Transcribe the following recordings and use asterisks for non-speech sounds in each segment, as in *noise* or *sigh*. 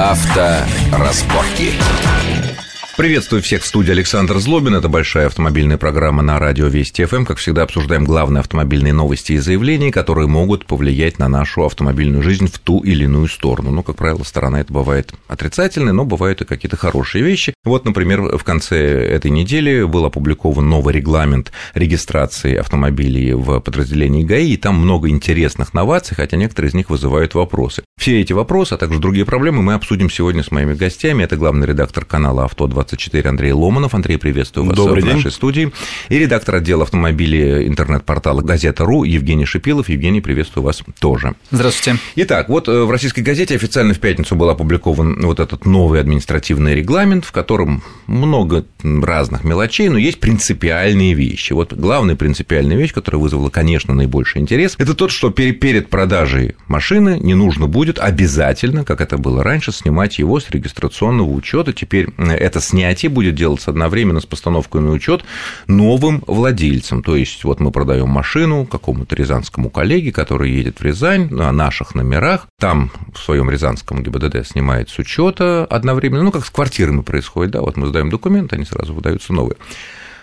Авторазборки. Приветствую всех в студии Александр Злобин. Это большая автомобильная программа на радио Вести ФМ. Как всегда, обсуждаем главные автомобильные новости и заявления, которые могут повлиять на нашу автомобильную жизнь в ту или иную сторону. Ну, как правило, сторона это бывает отрицательная, но бывают и какие-то хорошие вещи. Вот, например, в конце этой недели был опубликован новый регламент регистрации автомобилей в подразделении ГАИ, и там много интересных новаций, хотя некоторые из них вызывают вопросы. Все эти вопросы, а также другие проблемы мы обсудим сегодня с моими гостями. Это главный редактор канала «Авто 20 24 Андрей Ломанов. Андрей, приветствую вас Добрый в день. нашей студии. И редактор отдела автомобилей интернет-портала «Газета.ру» Евгений Шипилов. Евгений, приветствую вас тоже. Здравствуйте. Итак, вот э, в российской газете официально в пятницу был опубликован вот этот новый административный регламент, в котором много разных мелочей, но есть принципиальные вещи. Вот главная принципиальная вещь, которая вызвала, конечно, наибольший интерес, это тот, что перед продажей машины не нужно будет обязательно, как это было раньше, снимать его с регистрационного учета. Теперь э, это снятие будет делаться одновременно с постановкой на учет новым владельцам. То есть, вот мы продаем машину какому-то рязанскому коллеге, который едет в Рязань на наших номерах, там в своем рязанском ГИБДД снимает с учета одновременно, ну, как с квартирами происходит, да, вот мы сдаем документы, они сразу выдаются новые.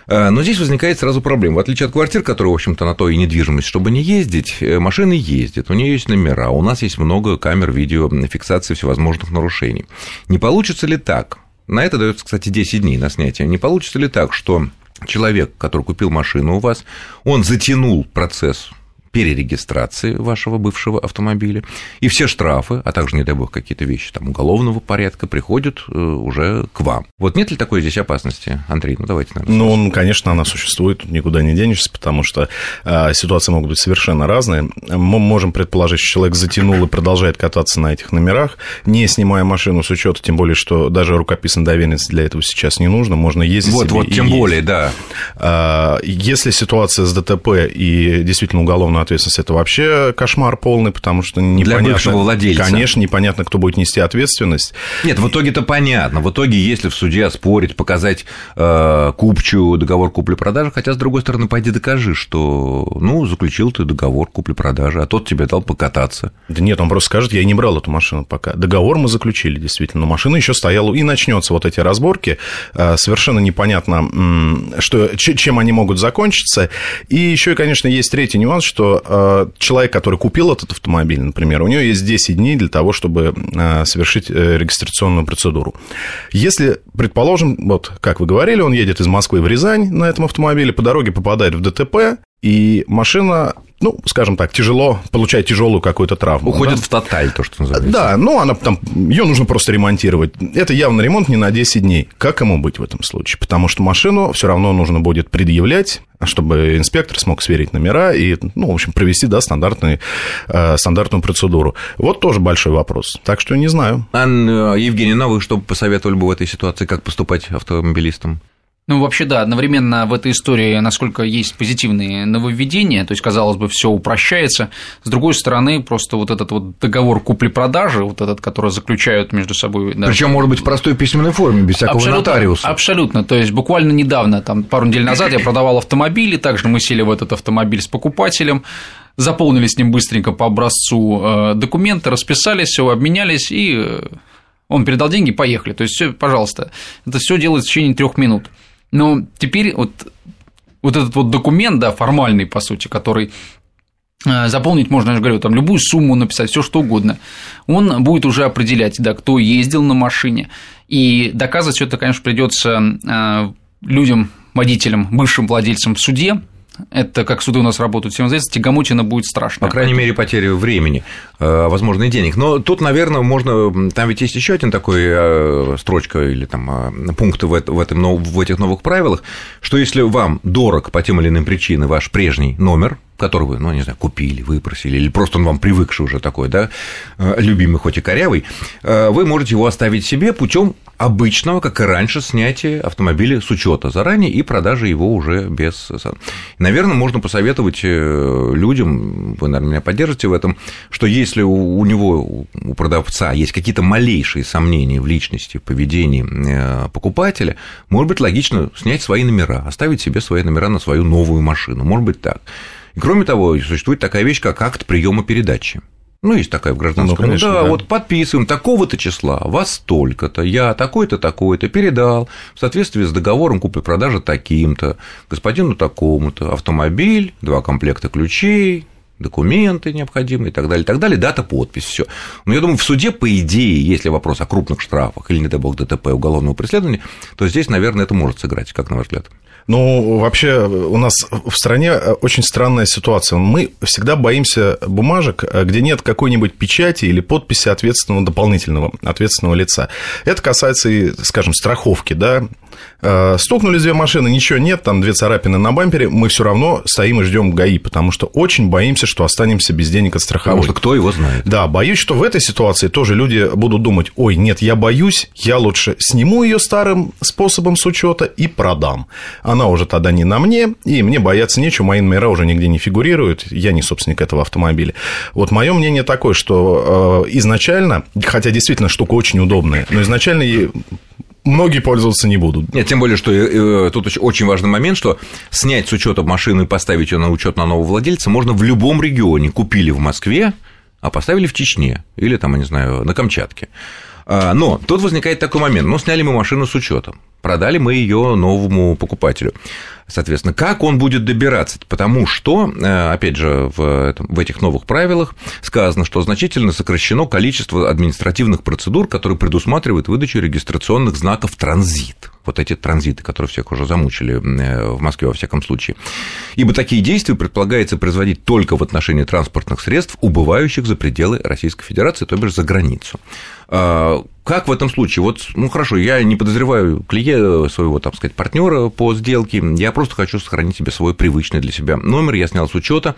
Э, но здесь возникает сразу проблема. В отличие от квартир, которые, в общем-то, на то и недвижимость, чтобы не ездить, э, машины ездят, у нее есть номера, у нас есть много камер видеофиксации всевозможных нарушений. Не получится ли так? На это дается, кстати, 10 дней на снятие. Не получится ли так, что человек, который купил машину у вас, он затянул процесс перерегистрации вашего бывшего автомобиля, и все штрафы, а также, не дай бог, какие-то вещи там уголовного порядка приходят э, уже к вам. Вот нет ли такой здесь опасности, Андрей? Ну, давайте, наверное. Ну, он, конечно, она существует, тут никуда не денешься, потому что э, ситуации могут быть совершенно разные. Мы можем предположить, что человек затянул и продолжает кататься на этих номерах, не снимая машину с учета, тем более, что даже рукописная доверенность для этого сейчас не нужно, можно ездить Вот, вот, тем более, да. А, если ситуация с ДТП и действительно уголовная ответственность, это вообще кошмар полный, потому что непонятно... Для бывшего владельца. Конечно, непонятно, кто будет нести ответственность. Нет, в итоге-то понятно. В итоге, если в суде оспорить, показать э, купчу договор купли-продажи, хотя, с другой стороны, пойди докажи, что, ну, заключил ты договор купли-продажи, а тот тебе дал покататься. Да нет, он просто скажет, я не брал эту машину пока. Договор мы заключили, действительно, но машина еще стояла, и начнется вот эти разборки. Э, Совершенно непонятно, что, чем они могут закончиться. И еще, конечно, есть третий нюанс, что э, человек, который купил этот автомобиль, например, у него есть 10 дней для того, чтобы э, совершить регистрационную процедуру. Если, предположим, вот как вы говорили, он едет из Москвы в Рязань на этом автомобиле, по дороге попадает в ДТП, и машина ну, скажем так, тяжело, получает тяжелую какую-то травму. Уходит да? в тоталь, то, что называется. Да, ну, она там, ее нужно просто ремонтировать. Это явно ремонт не на 10 дней. Как ему быть в этом случае? Потому что машину все равно нужно будет предъявлять, чтобы инспектор смог сверить номера и, ну, в общем, провести, да, стандартную, э, стандартную процедуру. Вот тоже большой вопрос. Так что не знаю. Анна, Евгений, ну, вы что посоветовали бы в этой ситуации, как поступать автомобилистам? Ну, вообще, да, одновременно в этой истории, насколько есть позитивные нововведения, то есть, казалось бы, все упрощается. С другой стороны, просто вот этот вот договор купли-продажи, вот этот, который заключают между собой. Да, Причем, может быть, в простой письменной форме, без всякого абсолютно, нотариуса. Абсолютно. То есть, буквально недавно, там, пару недель назад я продавал автомобиль, и также мы сели в этот автомобиль с покупателем, заполнили с ним быстренько по образцу э, документы, расписались, все обменялись, и э, он передал деньги, поехали. То есть, все, пожалуйста, это все делается в течение трех минут. Но теперь вот, вот этот вот документ, да, формальный, по сути, который э, заполнить можно, я же говорю, там любую сумму написать, все что угодно, он будет уже определять, да, кто ездил на машине, и доказывать все это, конечно, придется э, людям, водителям, бывшим владельцам в суде, это как суды у нас работают, всем известно, тягомотина будет страшно. По крайней мере, потеря времени, э, возможно, и денег. Но тут, наверное, можно. Там ведь есть еще один такой э, строчка или там э, пункт в, этом, в этих новых правилах, что если вам дорог по тем или иным причинам ваш прежний номер, который вы, ну, не знаю, купили, выпросили, или просто он вам привыкший уже такой, да, любимый, хоть и корявый, вы можете его оставить себе путем обычного, как и раньше, снятия автомобиля с учета заранее и продажи его уже без... Наверное, можно посоветовать людям, вы, наверное, меня поддержите в этом, что если у него, у продавца есть какие-то малейшие сомнения в личности, в поведении покупателя, может быть, логично снять свои номера, оставить себе свои номера на свою новую машину, может быть, так. И кроме того, существует такая вещь, как акт приема передачи. Ну, есть такая в гражданском. Ну, конечно, да, да. вот подписываем такого-то числа, вас столько-то, я такой-то, такой-то передал в соответствии с договором купли-продажи таким-то, господину такому-то, автомобиль, два комплекта ключей, документы необходимые и так далее, и так далее, дата, подпись, все. Но я думаю, в суде, по идее, если вопрос о крупных штрафах или, не дай бог, ДТП, уголовного преследования, то здесь, наверное, это может сыграть, как на ваш взгляд. Ну, вообще, у нас в стране очень странная ситуация. Мы всегда боимся бумажек, где нет какой-нибудь печати или подписи ответственного дополнительного, ответственного лица. Это касается и, скажем, страховки, да, Э, стукнули две машины, ничего нет, там две царапины на бампере, мы все равно стоим и ждем ГАИ, потому что очень боимся, что останемся без денег от страховой. Потому что кто его знает. Да, боюсь, что в этой ситуации тоже люди будут думать, ой, нет, я боюсь, я лучше сниму ее старым способом с учета и продам. Она уже тогда не на мне, и мне бояться нечего, мои номера уже нигде не фигурируют, я не собственник этого автомобиля. Вот мое мнение такое, что э, изначально, хотя действительно штука очень удобная, но изначально многие пользоваться не будут. Нет, тем более, что э, тут очень важный момент, что снять с учета машину и поставить ее на учет на нового владельца можно в любом регионе. Купили в Москве, а поставили в Чечне или там, я не знаю, на Камчатке. А, но тут возникает такой момент. Ну, сняли мы машину с учетом, продали мы ее новому покупателю. Соответственно, как он будет добираться? Потому что, э, опять же, в, в этих новых правилах сказано, что значительно сокращено количество административных процедур, которые предусматривают выдачу регистрационных знаков транзит. Вот эти транзиты, которые всех уже замучили э, в Москве, во всяком случае. Ибо такие действия предполагается производить только в отношении транспортных средств, убывающих за пределы Российской Федерации, то бишь за границу. Как в этом случае? Вот, ну хорошо, я не подозреваю клиента, своего, так сказать, партнера по сделке, я просто хочу сохранить себе свой привычный для себя номер, я снял с учета.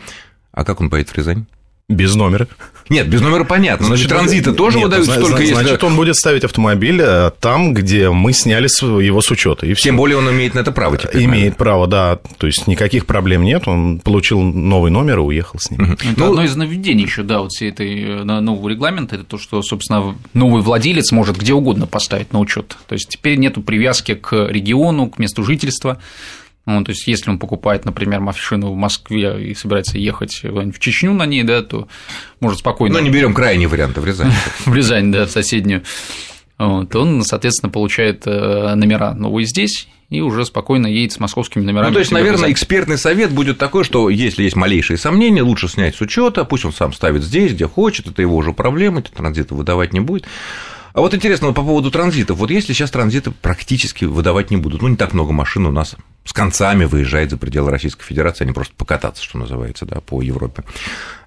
А как он поедет в Рязань? Без номера. Нет, без номера понятно. Значит, транзиты тоже нет, выдают значит, столько, если... Значит, он будет ставить автомобиль э, там, где мы сняли его с учета. И Тем более он имеет на это право теперь. Имеет наверное. право, да. То есть никаких проблем нет. Он получил новый номер и уехал с ним. Это ну, одно из нововведений еще, да, вот всей этой э, нового регламента, это то, что, собственно, новый владелец может где угодно поставить на учет. То есть теперь нету привязки к региону, к месту жительства. Ну, то есть, если он покупает, например, машину в Москве и собирается ехать в Чечню на ней, да, то может спокойно. Но не берем крайний вариант в Рязань. *laughs* в Рязань, да, в соседнюю. Вот, он, соответственно, получает э, номера новые здесь и уже спокойно едет с московскими номерами. Ну, то есть, наверное, экспертный совет будет такой, что если есть малейшие сомнения, лучше снять с учета, пусть он сам ставит здесь, где хочет, это его уже проблема, транзита выдавать не будет. А вот интересно, по поводу транзитов. Вот если сейчас транзиты практически выдавать не будут, ну, не так много машин у нас с концами выезжает за пределы Российской Федерации, они просто покататься, что называется, да, по Европе.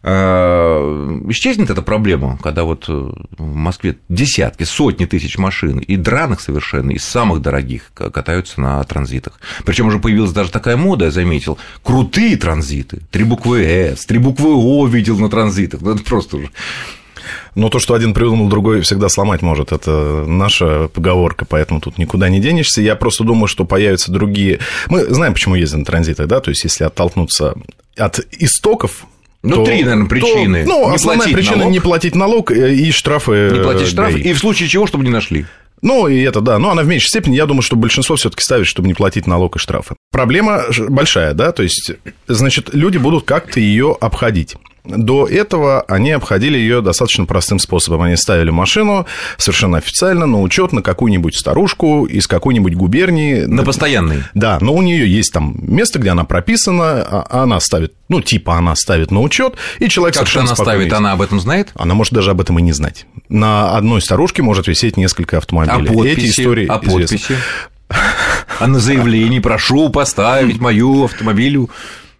А, исчезнет эта проблема, когда вот э, в Москве десятки, сотни тысяч машин, и драных совершенно, из самых дорогих, катаются на транзитах. Причем уже появилась даже такая мода, я заметил, крутые транзиты, три буквы «С», три буквы «О» видел на транзитах, ну, это просто уже но то, что один придумал, другой всегда сломать может. Это наша поговорка, поэтому тут никуда не денешься. Я просто думаю, что появятся другие... Мы знаем, почему ездим на транзиты, да, то есть если оттолкнуться от истоков ну, то, три, наверное, причины. То, ну, не основная причина налог, не платить налог и штрафы. Не платить штрафы, и в случае чего, чтобы не нашли. Ну, и это, да, но она в меньшей степени, я думаю, что большинство все таки ставит, чтобы не платить налог и штрафы. Проблема большая, да, то есть, значит, люди будут как-то ее обходить. До этого они обходили ее достаточно простым способом. Они ставили машину совершенно официально на учет на какую-нибудь старушку из какой-нибудь губернии. На постоянный. Да, но у нее есть там место, где она прописана, а она ставит, ну, типа она ставит на учет, и человек как совершенно она ставит, она об этом знает? Она может даже об этом и не знать. На одной старушке может висеть несколько автомобилей. А подписи? Эти истории а подписи? А на заявлении прошу поставить мою автомобилю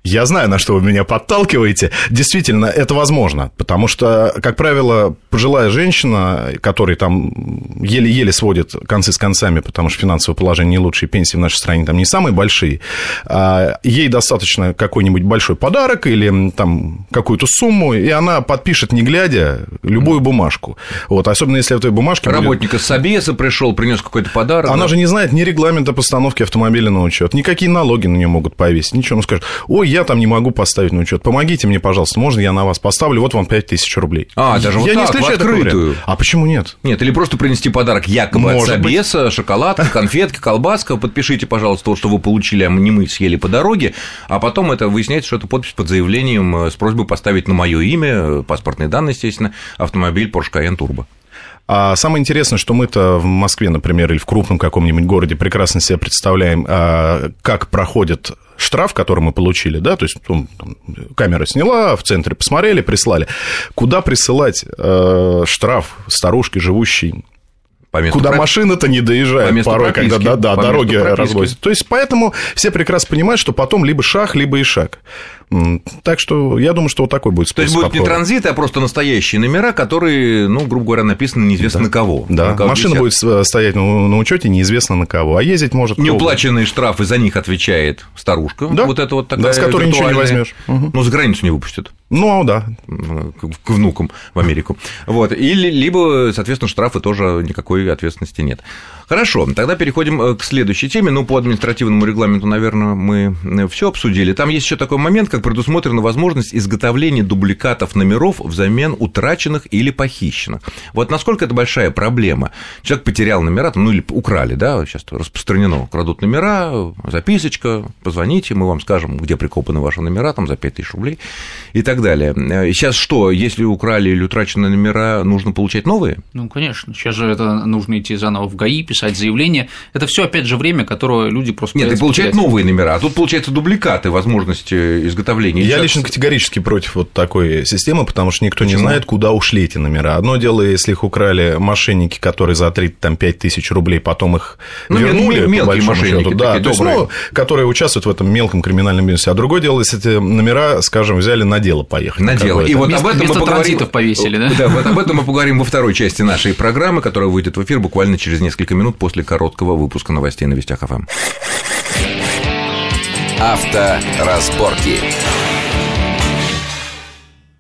я знаю, на что вы меня подталкиваете. Действительно, это возможно, потому что, как правило, пожилая женщина, которая там еле-еле сводит концы с концами, потому что финансовое положение не лучшее, пенсии в нашей стране там не самые большие, а ей достаточно какой-нибудь большой подарок или там какую-то сумму, и она подпишет, не глядя, любую бумажку. Вот, особенно если в этой бумажке Работник из Собеса пришел, принес какой-то подарок. Она да? же не знает ни регламента постановки автомобиля на учет, никакие налоги на нее могут повесить, ничего. Он скажет, ой, я там не могу поставить на учет. Помогите мне, пожалуйста, можно я на вас поставлю, вот вам 5000 рублей. А, даже вот я так, не исключаю в открытую. А почему нет? Нет, или просто принести подарок якобы от Может быть. собеса, шоколадка, *laughs* конфетки, колбаска. Подпишите, пожалуйста, то, что вы получили, а не мы съели по дороге. А потом это выясняется, что это подпись под заявлением э, с просьбой поставить на мое имя, э, паспортные данные, естественно, автомобиль Porsche Cayenne Turbo. А самое интересное, что мы-то в Москве, например, или в крупном каком-нибудь городе прекрасно себе представляем, а, как проходит штраф, который мы получили, да, то есть ну, там, камера сняла, в центре посмотрели, прислали. Куда присылать э, штраф старушке, живущей По месту Куда про- машина-то не По доезжает месту порой, прописки. когда да, да, По дороги развозят. То есть, поэтому все прекрасно понимают, что потом либо шаг, либо и шаг. Так что я думаю, что вот такой будет То есть способ будут не обхода. транзиты, а просто настоящие номера, которые, ну, грубо говоря, написаны неизвестно на кого. Да, На кого машина висят. будет стоять на, на учете неизвестно на кого, а ездить может Неуплаченные штрафы за них отвечает старушка. Да. Вот это вот Да, такая с которой ничего не возьмешь. Мгм. Ну, за границу не выпустят. Ну, да. к внукам в Америку. Вот. Или, либо, соответственно, штрафы тоже никакой ответственности нет. Хорошо, тогда переходим э, к следующей теме. Ну, по административному регламенту, наверное, мы все обсудили. Там есть еще такой момент, как предусмотрена возможность изготовления дубликатов номеров взамен утраченных или похищенных. Вот насколько это большая проблема. Человек потерял номера, ну или украли, да, сейчас распространено, крадут номера, записочка, позвоните, мы вам скажем, где прикопаны ваши номера, там за 5000 рублей и так далее. Э, Сейчас что, если украли или утрачены номера, нужно получать новые? Ну, конечно. Сейчас же это нужно идти заново в ГАИ, писать заявление. Это все, опять же, время, которое люди просто Нет, и потерять. новые номера, а тут, получается, дубликаты возможности изготовления. Я Сейчас- лично категорически против вот такой системы, потому что никто не Почему? знает, куда ушли эти номера. Одно дело, если их украли мошенники, которые за 3-5 тысяч рублей потом их Ну, вернули, мел- по мелкие большому мошенники счету, да, то есть, ну, которые участвуют в этом мелком криминальном бизнесе. А другое дело, если эти номера, скажем, взяли на дело поехали. на дело. И вот Вместо- об этом мы поговорим... повесили, да? Да, вот об этом мы поговорим во второй части нашей программы, которая выйдет в эфир буквально через несколько минут после короткого выпуска новостей на Вестях ФМ. Авторазборки.